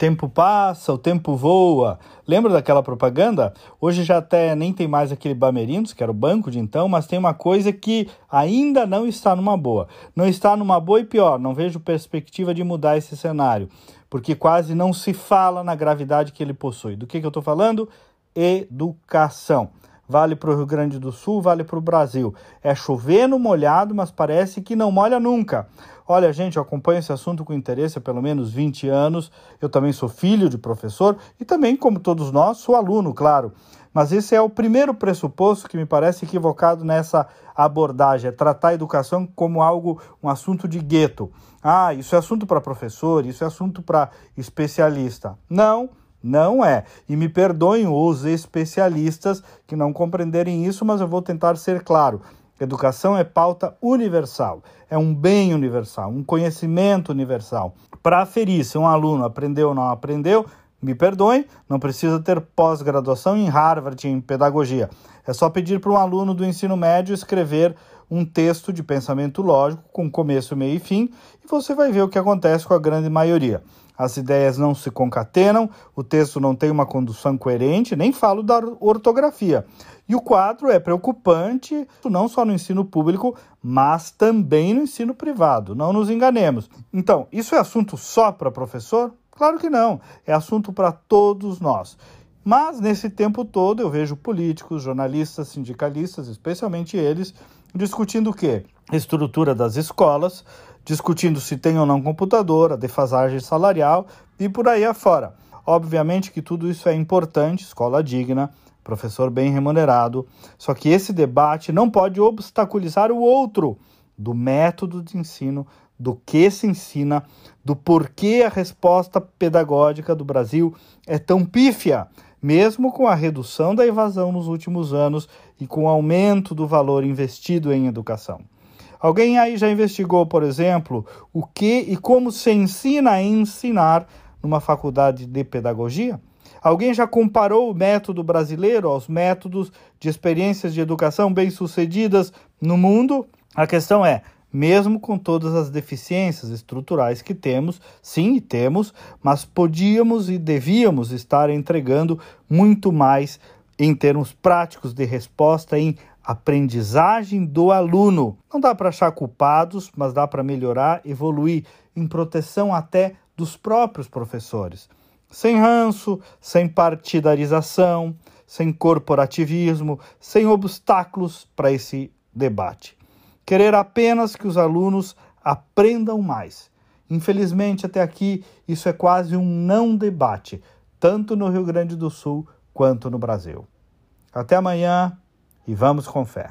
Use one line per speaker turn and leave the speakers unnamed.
tempo passa, o tempo voa. Lembra daquela propaganda? Hoje já até nem tem mais aquele Bamerindos, que era o banco de então, mas tem uma coisa que ainda não está numa boa. Não está numa boa e pior, não vejo perspectiva de mudar esse cenário, porque quase não se fala na gravidade que ele possui. Do que, que eu estou falando? Educação vale para o Rio Grande do Sul, vale para o Brasil. É chover no molhado, mas parece que não molha nunca. Olha, gente, eu acompanho esse assunto com interesse há pelo menos 20 anos. Eu também sou filho de professor e também, como todos nós, sou aluno, claro. Mas esse é o primeiro pressuposto que me parece equivocado nessa abordagem, é tratar a educação como algo, um assunto de gueto. Ah, isso é assunto para professor, isso é assunto para especialista. Não, não é. E me perdoem os especialistas que não compreenderem isso, mas eu vou tentar ser claro. Educação é pauta universal, é um bem universal, um conhecimento universal. Para aferir se um aluno aprendeu ou não aprendeu, me perdoem, não precisa ter pós-graduação em Harvard em pedagogia. É só pedir para um aluno do ensino médio escrever um texto de pensamento lógico com começo, meio e fim, e você vai ver o que acontece com a grande maioria as ideias não se concatenam, o texto não tem uma condução coerente, nem falo da ortografia. E o quadro é preocupante, não só no ensino público, mas também no ensino privado. Não nos enganemos. Então, isso é assunto só para professor? Claro que não. É assunto para todos nós. Mas nesse tempo todo eu vejo políticos, jornalistas, sindicalistas, especialmente eles, discutindo o quê? Estrutura das escolas, discutindo se tem ou não computador, a defasagem salarial e por aí afora. Obviamente que tudo isso é importante, escola digna, professor bem remunerado, só que esse debate não pode obstaculizar o outro do método de ensino, do que se ensina, do porquê a resposta pedagógica do Brasil é tão pífia, mesmo com a redução da evasão nos últimos anos e com o aumento do valor investido em educação. Alguém aí já investigou, por exemplo, o que e como se ensina a ensinar numa faculdade de pedagogia? Alguém já comparou o método brasileiro aos métodos de experiências de educação bem-sucedidas no mundo? A questão é: mesmo com todas as deficiências estruturais que temos, sim, temos, mas podíamos e devíamos estar entregando muito mais em termos práticos de resposta em aprendizagem do aluno. Não dá para achar culpados, mas dá para melhorar, evoluir em proteção até dos próprios professores. Sem ranço, sem partidarização, sem corporativismo, sem obstáculos para esse debate. Querer apenas que os alunos aprendam mais. Infelizmente, até aqui, isso é quase um não debate, tanto no Rio Grande do Sul quanto no Brasil. Até amanhã e vamos com fé.